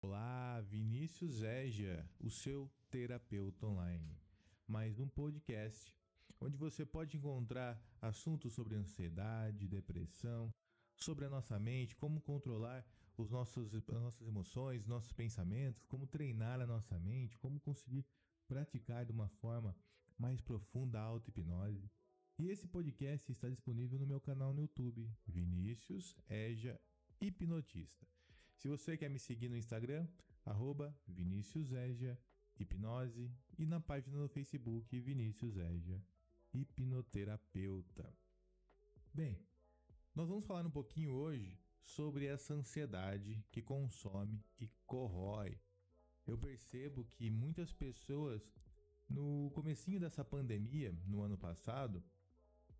Olá, Vinícius Égia, o seu terapeuta online. Mais um podcast onde você pode encontrar assuntos sobre ansiedade, depressão, sobre a nossa mente, como controlar os nossos, as nossas emoções, nossos pensamentos, como treinar a nossa mente, como conseguir praticar de uma forma mais profunda a auto-hipnose. E esse podcast está disponível no meu canal no YouTube, Vinícius Eja Hipnotista. Se você quer me seguir no Instagram, arroba Vinícius Eja Hipnose e na página no Facebook Vinícius Eja Hipnoterapeuta. Bem, nós vamos falar um pouquinho hoje sobre essa ansiedade que consome e corrói. Eu percebo que muitas pessoas no comecinho dessa pandemia, no ano passado,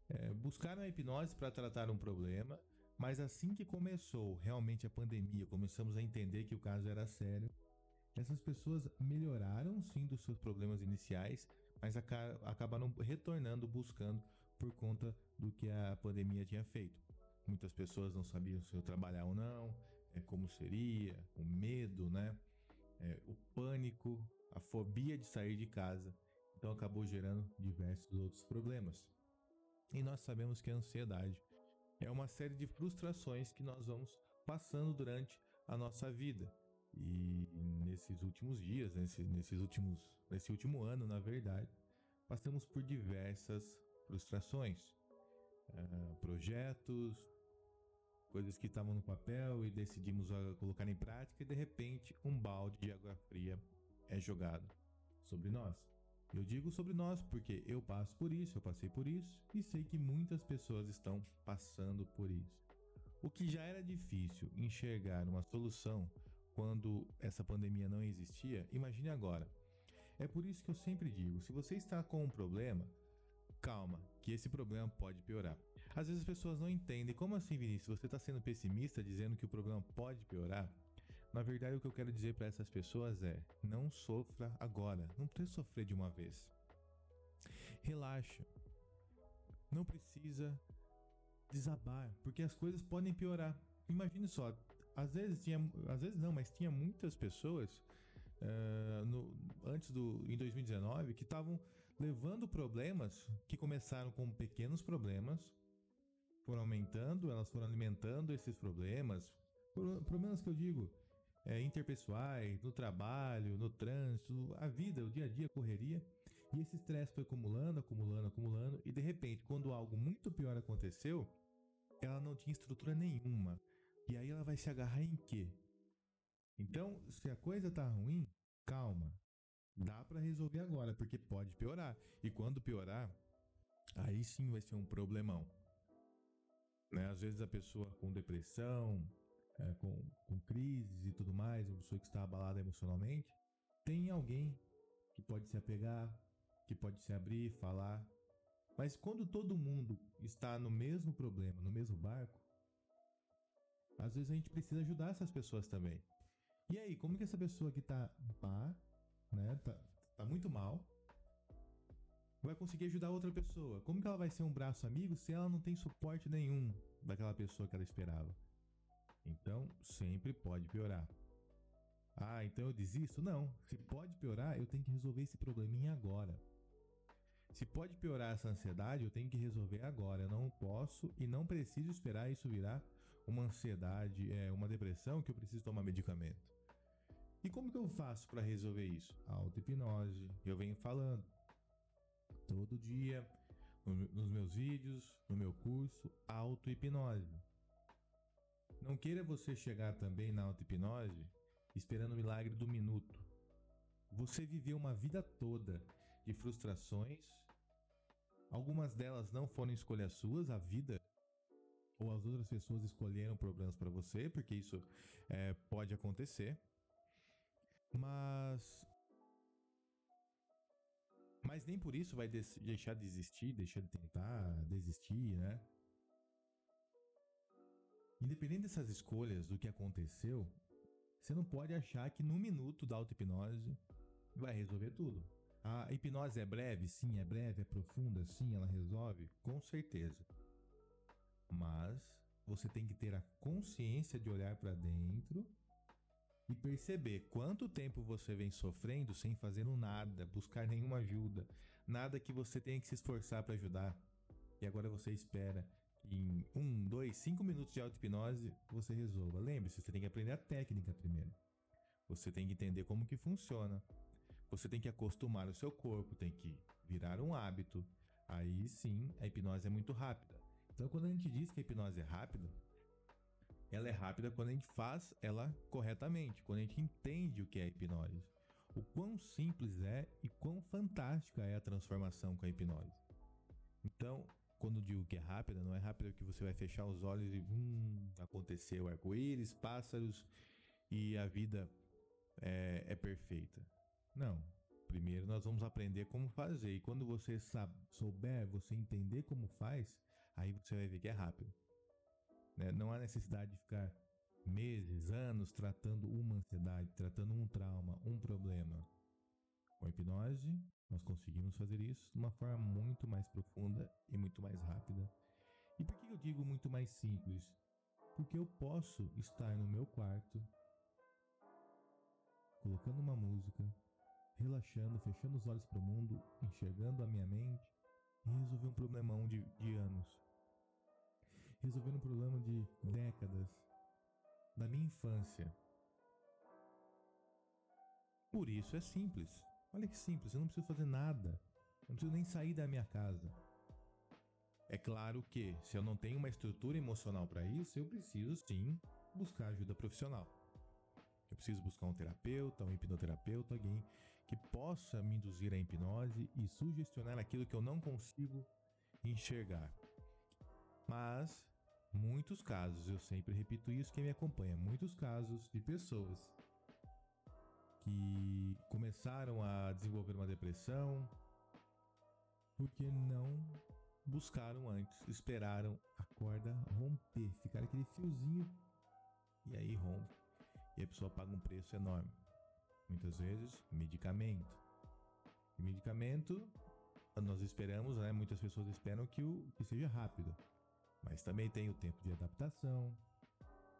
é, buscaram a hipnose para tratar um problema, mas assim que começou realmente a pandemia, começamos a entender que o caso era sério, essas pessoas melhoraram sim dos seus problemas iniciais, mas acabaram retornando buscando por conta do que a pandemia tinha feito. Muitas pessoas não sabiam se eu trabalhar ou não, é, como seria, o medo, né? É, o pânico, a fobia de sair de casa. Então acabou gerando diversos outros problemas. E nós sabemos que a ansiedade é uma série de frustrações que nós vamos passando durante a nossa vida. E nesses últimos dias, nesse, nesses últimos, nesse último ano, na verdade, passamos por diversas frustrações, uh, projetos, coisas que estavam no papel e decidimos colocar em prática e de repente um balde de água fria é jogado sobre nós. Eu digo sobre nós porque eu passo por isso, eu passei por isso e sei que muitas pessoas estão passando por isso. O que já era difícil enxergar uma solução quando essa pandemia não existia, imagine agora. É por isso que eu sempre digo: se você está com um problema, calma, que esse problema pode piorar. Às vezes as pessoas não entendem. Como assim, Vinícius? Você está sendo pessimista dizendo que o problema pode piorar? Na verdade, o que eu quero dizer para essas pessoas é: não sofra agora. Não precisa sofrer de uma vez. Relaxa. Não precisa desabar, porque as coisas podem piorar. Imagine só, às vezes tinha, às vezes não, mas tinha muitas pessoas uh, no, antes do em 2019 que estavam levando problemas que começaram com pequenos problemas, foram aumentando, elas foram alimentando esses problemas, problemas que eu digo é, interpessoais, no trabalho, no trânsito, a vida, o dia a dia, a correria. E esse estresse foi acumulando, acumulando, acumulando. E de repente, quando algo muito pior aconteceu, ela não tinha estrutura nenhuma. E aí ela vai se agarrar em quê? Então, se a coisa tá ruim, calma. Dá para resolver agora, porque pode piorar. E quando piorar, aí sim vai ser um problemão. Né? Às vezes a pessoa com depressão, é, com, com crises e tudo mais, uma pessoa que está abalada emocionalmente, tem alguém que pode se apegar, que pode se abrir, falar. Mas quando todo mundo está no mesmo problema, no mesmo barco, às vezes a gente precisa ajudar essas pessoas também. E aí, como que essa pessoa que tá má, né, tá, tá muito mal, vai conseguir ajudar outra pessoa? Como que ela vai ser um braço amigo se ela não tem suporte nenhum daquela pessoa que ela esperava? Então, sempre pode piorar. Ah, então eu desisto? Não. Se pode piorar, eu tenho que resolver esse probleminha agora. Se pode piorar essa ansiedade, eu tenho que resolver agora. Eu não posso e não preciso esperar isso virar uma ansiedade, é, uma depressão que eu preciso tomar medicamento. E como que eu faço para resolver isso? Auto-hipnose. Eu venho falando todo dia nos meus vídeos, no meu curso, auto-hipnose. Não queira você chegar também na auto-hipnose esperando o milagre do minuto. Você viveu uma vida toda de frustrações. Algumas delas não foram escolhas suas, a vida ou as outras pessoas escolheram problemas para você, porque isso é, pode acontecer. Mas. Mas nem por isso vai deixar de existir, deixar de tentar, desistir, né? Independente dessas escolhas, do que aconteceu, você não pode achar que num minuto da auto-hipnose vai resolver tudo. A hipnose é breve? Sim, é breve, é profunda? Sim, ela resolve? Com certeza. Você tem que ter a consciência de olhar para dentro e perceber quanto tempo você vem sofrendo sem fazer nada, buscar nenhuma ajuda, nada que você tenha que se esforçar para ajudar. E agora você espera que em um, dois, cinco minutos de auto-hipnose você resolva. Lembre-se, você tem que aprender a técnica primeiro. Você tem que entender como que funciona. Você tem que acostumar o seu corpo, tem que virar um hábito. Aí sim, a hipnose é muito rápida. Então, quando a gente diz que a hipnose é rápida, ela é rápida quando a gente faz ela corretamente, quando a gente entende o que é hipnose. O quão simples é e quão fantástica é a transformação com a hipnose. Então, quando digo que é rápida, não é rápida que você vai fechar os olhos e hum, aconteceu arco-íris, pássaros e a vida é, é perfeita. Não. Primeiro nós vamos aprender como fazer. E quando você sabe, souber, você entender como faz, aí você vai ver que é rápido. Né? Não há necessidade de ficar meses, anos tratando uma ansiedade, tratando um trauma, um problema. Com a hipnose, nós conseguimos fazer isso de uma forma muito mais profunda e muito mais rápida. E por que eu digo muito mais simples? Porque eu posso estar no meu quarto, colocando uma música, relaxando, fechando os olhos para o mundo, enxergando a minha mente e resolver um problemão de, de anos. Resolver um problema de décadas, da minha infância. Por isso é simples. Olha que simples, eu não preciso fazer nada. Eu não preciso nem sair da minha casa. É claro que, se eu não tenho uma estrutura emocional para isso, eu preciso sim buscar ajuda profissional. Eu preciso buscar um terapeuta, um hipnoterapeuta, alguém que possa me induzir à hipnose e sugestionar aquilo que eu não consigo enxergar. Mas, muitos casos, eu sempre repito isso, quem me acompanha, muitos casos de pessoas que começaram a desenvolver uma depressão porque não buscaram antes, esperaram a corda romper, ficar aquele fiozinho e aí rompe. E a pessoa paga um preço enorme. Muitas vezes, medicamento. E medicamento, nós esperamos, né? Muitas pessoas esperam que, o, que seja rápido. Mas também tem o tempo de adaptação,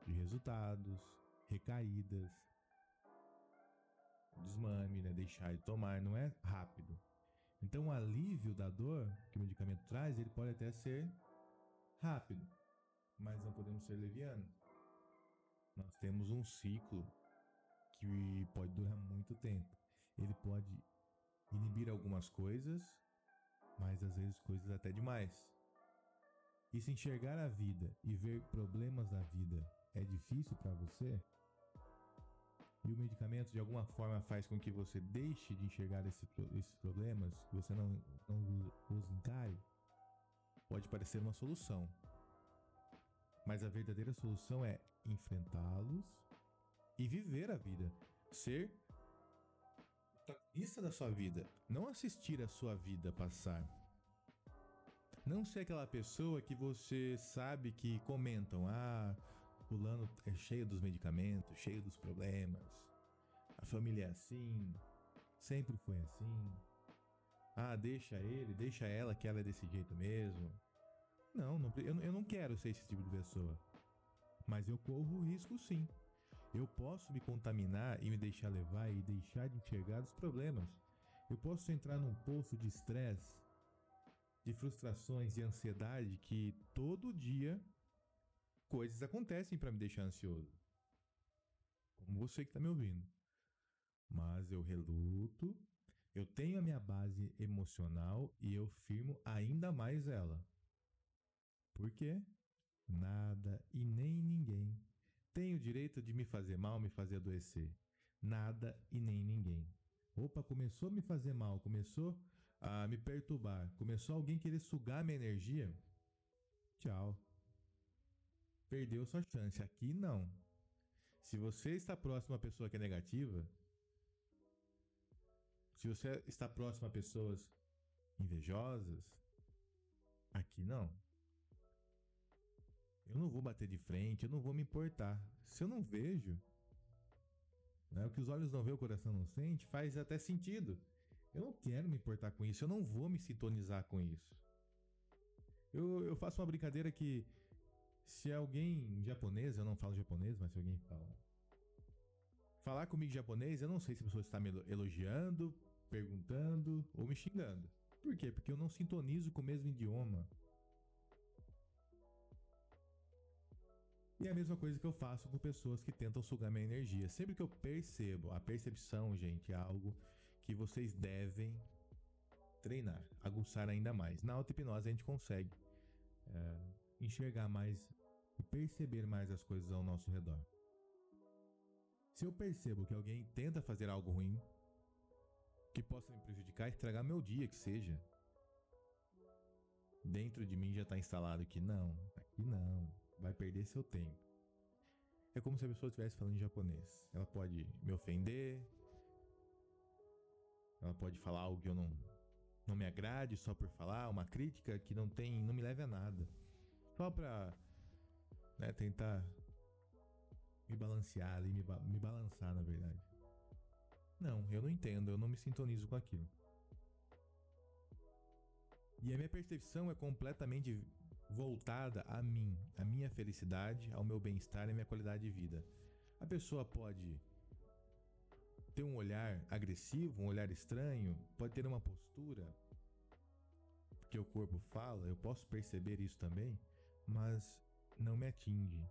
de resultados, recaídas, desmame, né? Deixar de tomar, não é rápido. Então, o alívio da dor que o medicamento traz, ele pode até ser rápido, mas não podemos ser levianos. Nós temos um ciclo que pode durar muito tempo. Ele pode inibir algumas coisas, mas às vezes coisas até demais. E se enxergar a vida e ver problemas da vida é difícil para você, e o medicamento de alguma forma faz com que você deixe de enxergar esse, esses problemas, que você não, não os encare, pode parecer uma solução. Mas a verdadeira solução é enfrentá-los e viver a vida. Ser protagonista da sua vida, não assistir a sua vida passar. Não ser aquela pessoa que você sabe que comentam: ah, fulano é cheio dos medicamentos, cheio dos problemas. A família é assim, sempre foi assim. Ah, deixa ele, deixa ela que ela é desse jeito mesmo. Não, não eu, eu não quero ser esse tipo de pessoa. Mas eu corro o risco sim. Eu posso me contaminar e me deixar levar e deixar de enxergar os problemas. Eu posso entrar num poço de estresse, de frustrações e ansiedade que todo dia coisas acontecem para me deixar ansioso. Como você que está me ouvindo. Mas eu reluto, eu tenho a minha base emocional e eu firmo ainda mais ela. Por quê? Nada e nem ninguém tem o direito de me fazer mal, me fazer adoecer. Nada e nem ninguém. Opa, começou a me fazer mal, começou a me perturbar, começou alguém querer sugar minha energia. Tchau perdeu sua chance. Aqui não. Se você está próximo a pessoa que é negativa, se você está próximo a pessoas invejosas, aqui não. Eu não vou bater de frente, eu não vou me importar. Se eu não vejo, né, o que os olhos não vê, o coração não sente, faz até sentido. Eu não quero me importar com isso, eu não vou me sintonizar com isso. Eu, eu faço uma brincadeira que se alguém japonês, eu não falo japonês, mas se alguém fala. Falar comigo japonês, eu não sei se a pessoa está me elogiando, perguntando ou me xingando. Por quê? Porque eu não sintonizo com o mesmo idioma. E é a mesma coisa que eu faço com pessoas que tentam sugar minha energia. Sempre que eu percebo, a percepção, gente, é algo que vocês devem treinar, aguçar ainda mais. Na auto-hipnose a gente consegue é, enxergar mais e perceber mais as coisas ao nosso redor. Se eu percebo que alguém tenta fazer algo ruim, que possa me prejudicar, estragar meu dia, que seja, dentro de mim já está instalado que não, aqui não, vai perder seu tempo. É como se a pessoa estivesse falando em japonês. Ela pode me ofender, ela pode falar algo que eu não, não me agrade só por falar, uma crítica que não tem, não me leve a nada. Só para né, tentar me balancear ali, me, me balançar, na verdade. Não, eu não entendo, eu não me sintonizo com aquilo. E a minha percepção é completamente voltada a mim, a minha felicidade, ao meu bem-estar e a minha qualidade de vida. A pessoa pode ter um olhar agressivo, um olhar estranho, pode ter uma postura que o corpo fala, eu posso perceber isso também, mas não me atinge.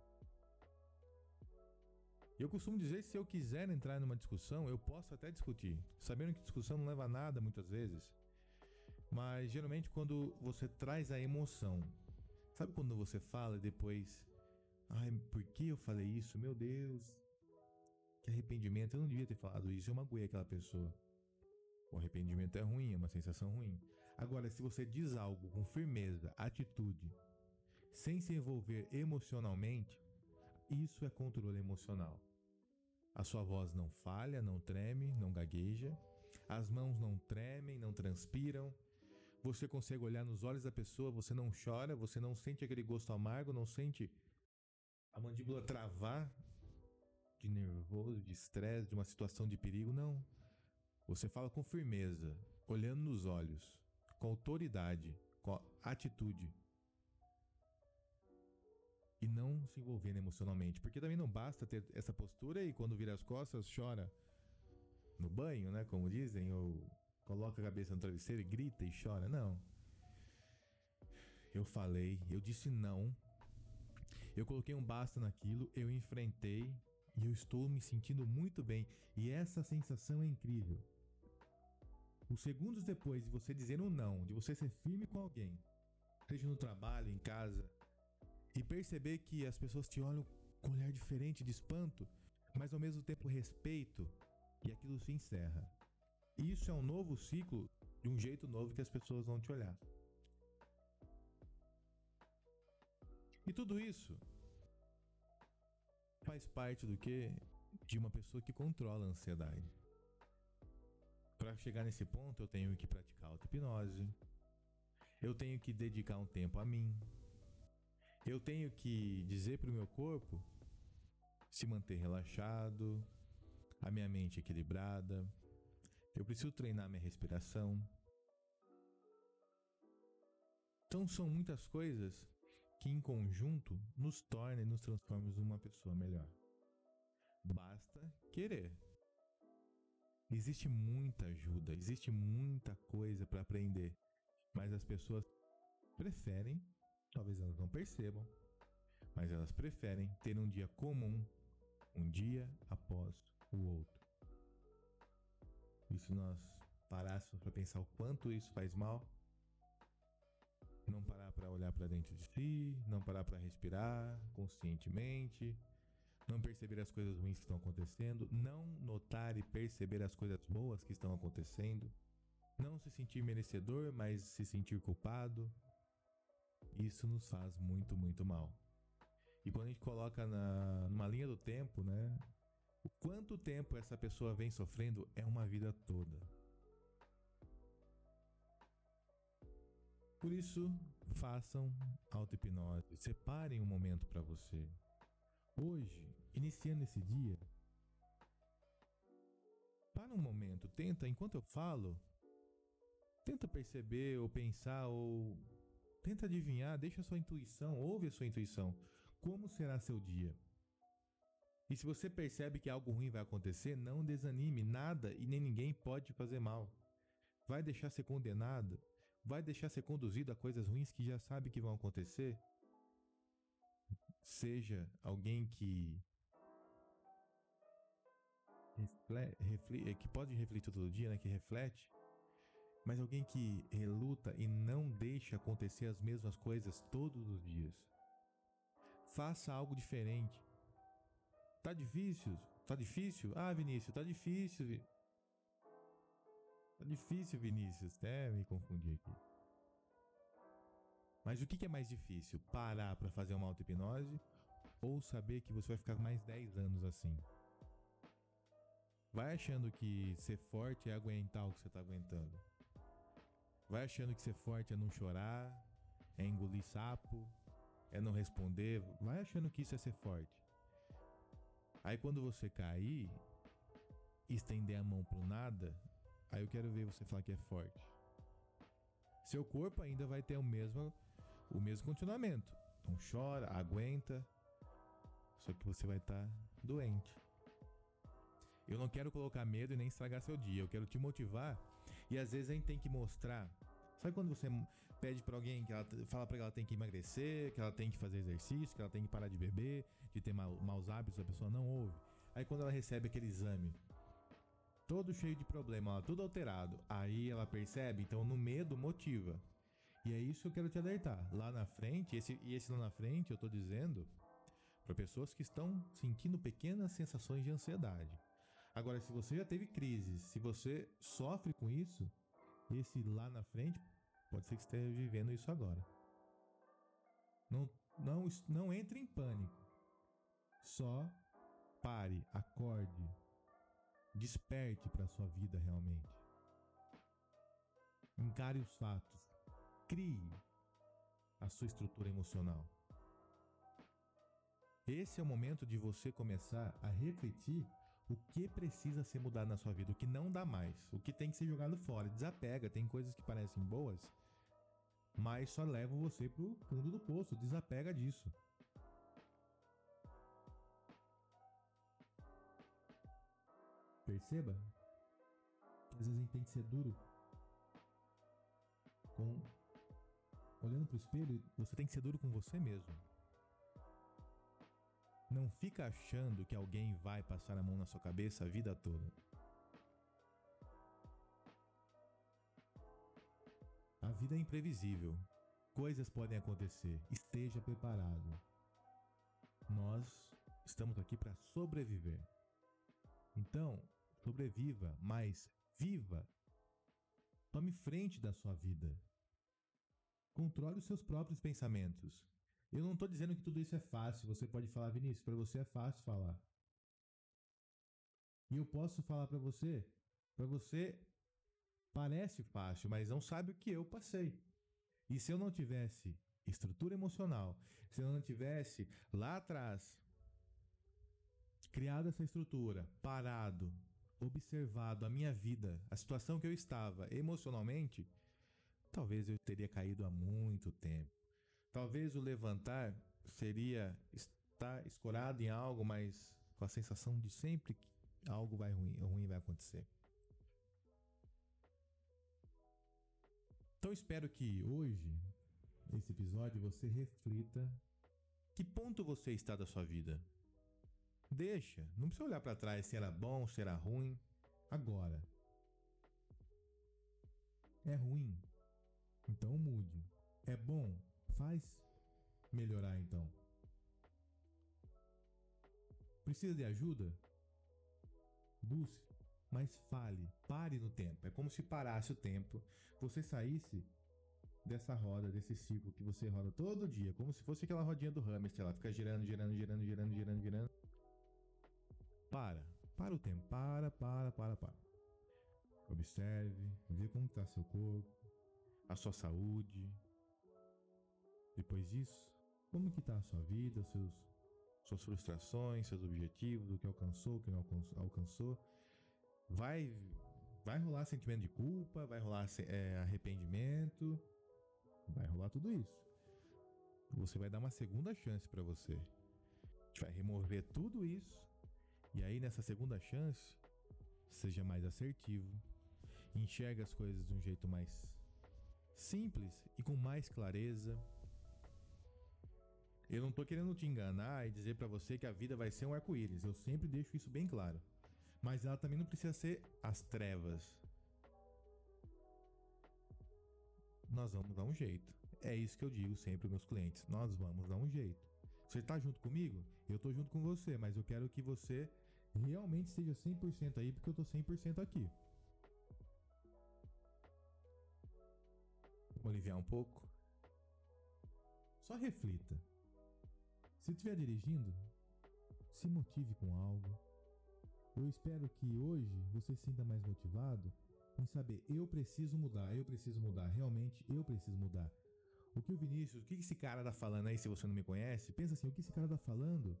Eu costumo dizer se eu quiser entrar numa discussão, eu posso até discutir, sabendo que discussão não leva a nada muitas vezes. Mas geralmente quando você traz a emoção, sabe quando você fala e depois, ai, por que eu falei isso? Meu Deus, que arrependimento, eu não devia ter falado isso, eu magoei aquela pessoa. O arrependimento é ruim, é uma sensação ruim. Agora, se você diz algo com firmeza, atitude, sem se envolver emocionalmente, isso é controle emocional. A sua voz não falha, não treme, não gagueja, as mãos não tremem, não transpiram. Você consegue olhar nos olhos da pessoa, você não chora, você não sente aquele gosto amargo, não sente a mandíbula travar de nervoso, de estresse, de uma situação de perigo, não. Você fala com firmeza, olhando nos olhos, com autoridade, com atitude e não se envolvendo emocionalmente. Porque também não basta ter essa postura e quando vira as costas chora no banho, né? Como dizem, ou coloca a cabeça no travesseiro e grita e chora. Não. Eu falei, eu disse não. Eu coloquei um basta naquilo, eu enfrentei e eu estou me sentindo muito bem. E essa sensação é incrível. Os segundos depois de você dizer um não, de você ser firme com alguém, seja no trabalho, em casa, e perceber que as pessoas te olham com um olhar diferente de espanto, mas ao mesmo tempo respeito, e aquilo se encerra. Isso é um novo ciclo de um jeito novo que as pessoas vão te olhar. E tudo isso faz parte do que de uma pessoa que controla a ansiedade. Para chegar nesse ponto, eu tenho que praticar auto-hipnose. Eu tenho que dedicar um tempo a mim, eu tenho que dizer para o meu corpo se manter relaxado, a minha mente equilibrada. Eu preciso treinar minha respiração. Então são muitas coisas que em conjunto nos tornam e nos transformam em uma pessoa melhor. Basta querer. Existe muita ajuda, existe muita coisa para aprender, mas as pessoas preferem Talvez elas não percebam, mas elas preferem ter um dia comum, um dia após o outro. E se nós parássemos para pensar o quanto isso faz mal, não parar para olhar para dentro de si, não parar para respirar conscientemente, não perceber as coisas ruins que estão acontecendo, não notar e perceber as coisas boas que estão acontecendo, não se sentir merecedor, mas se sentir culpado, isso nos faz muito, muito mal. E quando a gente coloca na, numa linha do tempo, né? O quanto tempo essa pessoa vem sofrendo é uma vida toda. Por isso, façam auto-hipnose, separem um momento para você. Hoje, iniciando esse dia, para um momento, tenta, enquanto eu falo, tenta perceber ou pensar ou tenta adivinhar, deixa a sua intuição, ouve a sua intuição. Como será seu dia? E se você percebe que algo ruim vai acontecer, não desanime, nada e nem ninguém pode fazer mal. Vai deixar ser condenado? Vai deixar ser conduzido a coisas ruins que já sabe que vão acontecer? Seja alguém que reflete, que pode refletir todo dia, né, que reflete, mas alguém que reluta e não deixa acontecer as mesmas coisas todos os dias. Faça algo diferente. Tá difícil? Tá difícil? Ah, Vinícius, tá difícil. Tá difícil, Vinícius. Até me confundi aqui. Mas o que é mais difícil? Parar para fazer uma auto-hipnose ou saber que você vai ficar mais 10 anos assim? Vai achando que ser forte é aguentar o que você tá aguentando. Vai achando que ser forte é não chorar, é engolir sapo, é não responder. Vai achando que isso é ser forte. Aí quando você cair, estender a mão pro nada, aí eu quero ver você falar que é forte. Seu corpo ainda vai ter o mesmo, o mesmo continuamento. Então chora, aguenta, só que você vai estar tá doente. Eu não quero colocar medo e nem estragar seu dia. Eu quero te motivar. E às vezes a gente tem que mostrar. Sabe quando você pede para alguém que ela fala para ela tem que emagrecer, que ela tem que fazer exercício, que ela tem que parar de beber, de ter maus hábitos, a pessoa não ouve. Aí quando ela recebe aquele exame, todo cheio de problema, tudo alterado, aí ela percebe, então no medo motiva. E é isso que eu quero te alertar. Lá na frente, esse, e esse lá na frente eu tô dizendo para pessoas que estão sentindo pequenas sensações de ansiedade. Agora, se você já teve crise, se você sofre com isso, esse lá na frente Pode ser que esteja vivendo isso agora. Não, não, não entre em pânico. Só pare, acorde, desperte para a sua vida realmente. Encare os fatos. Crie a sua estrutura emocional. Esse é o momento de você começar a refletir o que precisa ser mudado na sua vida, o que não dá mais, o que tem que ser jogado fora. Desapega, tem coisas que parecem boas mas só levam você pro fundo do poço. Desapega disso. Perceba que às vezes a gente tem que ser duro. Com olhando pro espelho, você tem que ser duro com você mesmo. Não fica achando que alguém vai passar a mão na sua cabeça a vida toda. A vida é imprevisível. Coisas podem acontecer. Esteja preparado. Nós estamos aqui para sobreviver. Então, sobreviva, mas viva. Tome frente da sua vida. Controle os seus próprios pensamentos. Eu não estou dizendo que tudo isso é fácil. Você pode falar, Vinícius, para você é fácil falar. E eu posso falar para você, para você Parece fácil, mas não sabe o que eu passei. E se eu não tivesse estrutura emocional, se eu não tivesse lá atrás criado essa estrutura, parado, observado a minha vida, a situação que eu estava emocionalmente, talvez eu teria caído há muito tempo. Talvez o levantar seria estar escorado em algo, mas com a sensação de sempre que algo vai ruim, ruim vai acontecer. Então espero que hoje, nesse episódio, você reflita que ponto você está da sua vida. Deixa, não precisa olhar para trás se era bom, se era ruim. Agora. É ruim. Então mude. É bom, faz melhorar então. Precisa de ajuda? Busque mas fale, pare no tempo. É como se parasse o tempo, você saísse dessa roda, desse ciclo que você roda todo dia, como se fosse aquela rodinha do hamster lá, fica girando, girando, girando, girando, girando, girando. Para, para o tempo, para, para, para, para. Observe, vê como está seu corpo, a sua saúde. depois disso, como que tá a sua vida, seus, suas frustrações, seus objetivos, o que alcançou, o que não alcançou. Vai, vai rolar sentimento de culpa, vai rolar é, arrependimento, vai rolar tudo isso. Você vai dar uma segunda chance para você. Vai remover tudo isso e aí nessa segunda chance, seja mais assertivo, enxerga as coisas de um jeito mais simples e com mais clareza. Eu não tô querendo te enganar e dizer para você que a vida vai ser um arco-íris. Eu sempre deixo isso bem claro. Mas ela também não precisa ser as trevas. Nós vamos dar um jeito. É isso que eu digo sempre aos meus clientes. Nós vamos dar um jeito. Você tá junto comigo? Eu tô junto com você, mas eu quero que você realmente esteja 100% aí, porque eu tô 100% aqui. Vamos aliviar um pouco? Só reflita. Se estiver dirigindo, se motive com algo. Eu espero que hoje você se sinta mais motivado em saber, eu preciso mudar, eu preciso mudar, realmente eu preciso mudar. O que o Vinícius, o que esse cara tá falando aí, se você não me conhece? Pensa assim, o que esse cara tá falando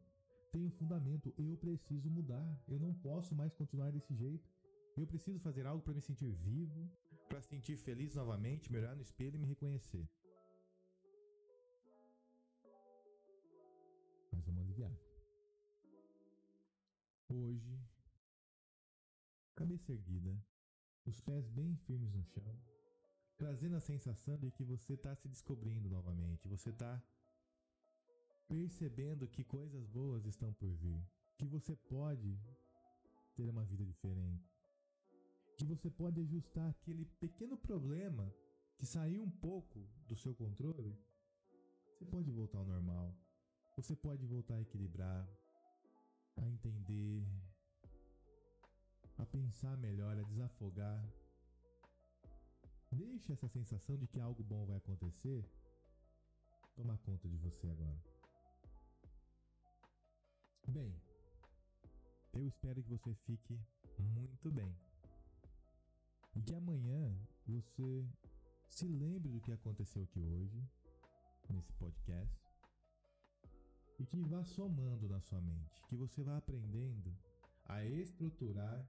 tem um fundamento. Eu preciso mudar. Eu não posso mais continuar desse jeito. Eu preciso fazer algo para me sentir vivo, para sentir feliz novamente, me olhar no espelho e me reconhecer. Mas vamos aliviar. Hoje, cabeça erguida, os pés bem firmes no chão, trazendo a sensação de que você está se descobrindo novamente, você está percebendo que coisas boas estão por vir, que você pode ter uma vida diferente, que você pode ajustar aquele pequeno problema que saiu um pouco do seu controle, você pode voltar ao normal, você pode voltar a equilibrar, a entender, a pensar melhor, a desafogar. Deixe essa sensação de que algo bom vai acontecer tomar conta de você agora. Bem, eu espero que você fique muito bem. E que amanhã você se lembre do que aconteceu aqui hoje, nesse podcast, e que vá somando na sua mente, que você vá aprendendo a estruturar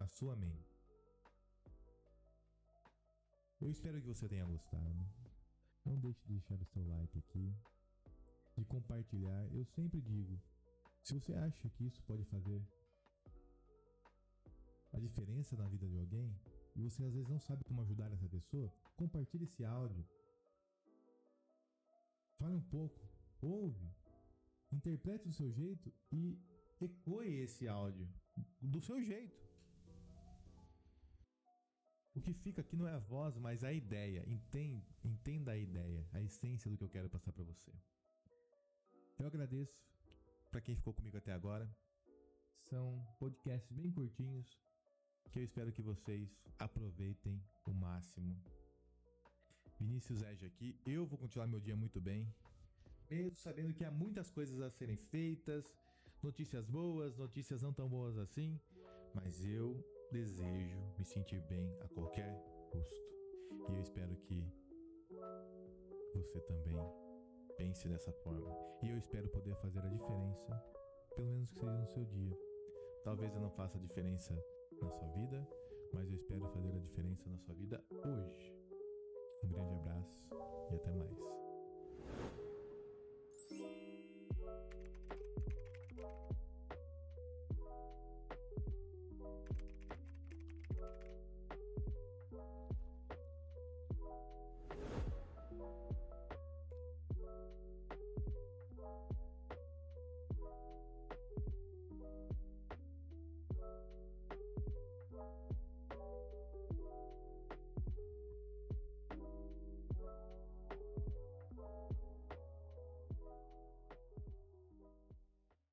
a sua mente. Eu espero que você tenha gostado. Não deixe de deixar o seu like aqui, de compartilhar. Eu sempre digo, se você acha que isso pode fazer a diferença na vida de alguém e você às vezes não sabe como ajudar essa pessoa, compartilhe esse áudio. Fale um pouco, ouve, interprete do seu jeito e ecoe esse áudio do seu jeito. O que fica aqui não é a voz, mas a ideia. Entenda, a ideia, a essência do que eu quero passar para você. Eu agradeço para quem ficou comigo até agora. São podcasts bem curtinhos que eu espero que vocês aproveitem o máximo. Vinícius Ege aqui. Eu vou continuar meu dia muito bem, mesmo sabendo que há muitas coisas a serem feitas, notícias boas, notícias não tão boas assim, mas eu desejo me sentir bem a qualquer custo. E eu espero que você também Pense dessa forma. E eu espero poder fazer a diferença, pelo menos que seja no seu dia. Talvez eu não faça a diferença na sua vida, mas eu espero fazer a diferença na sua vida hoje. Um grande abraço e até mais.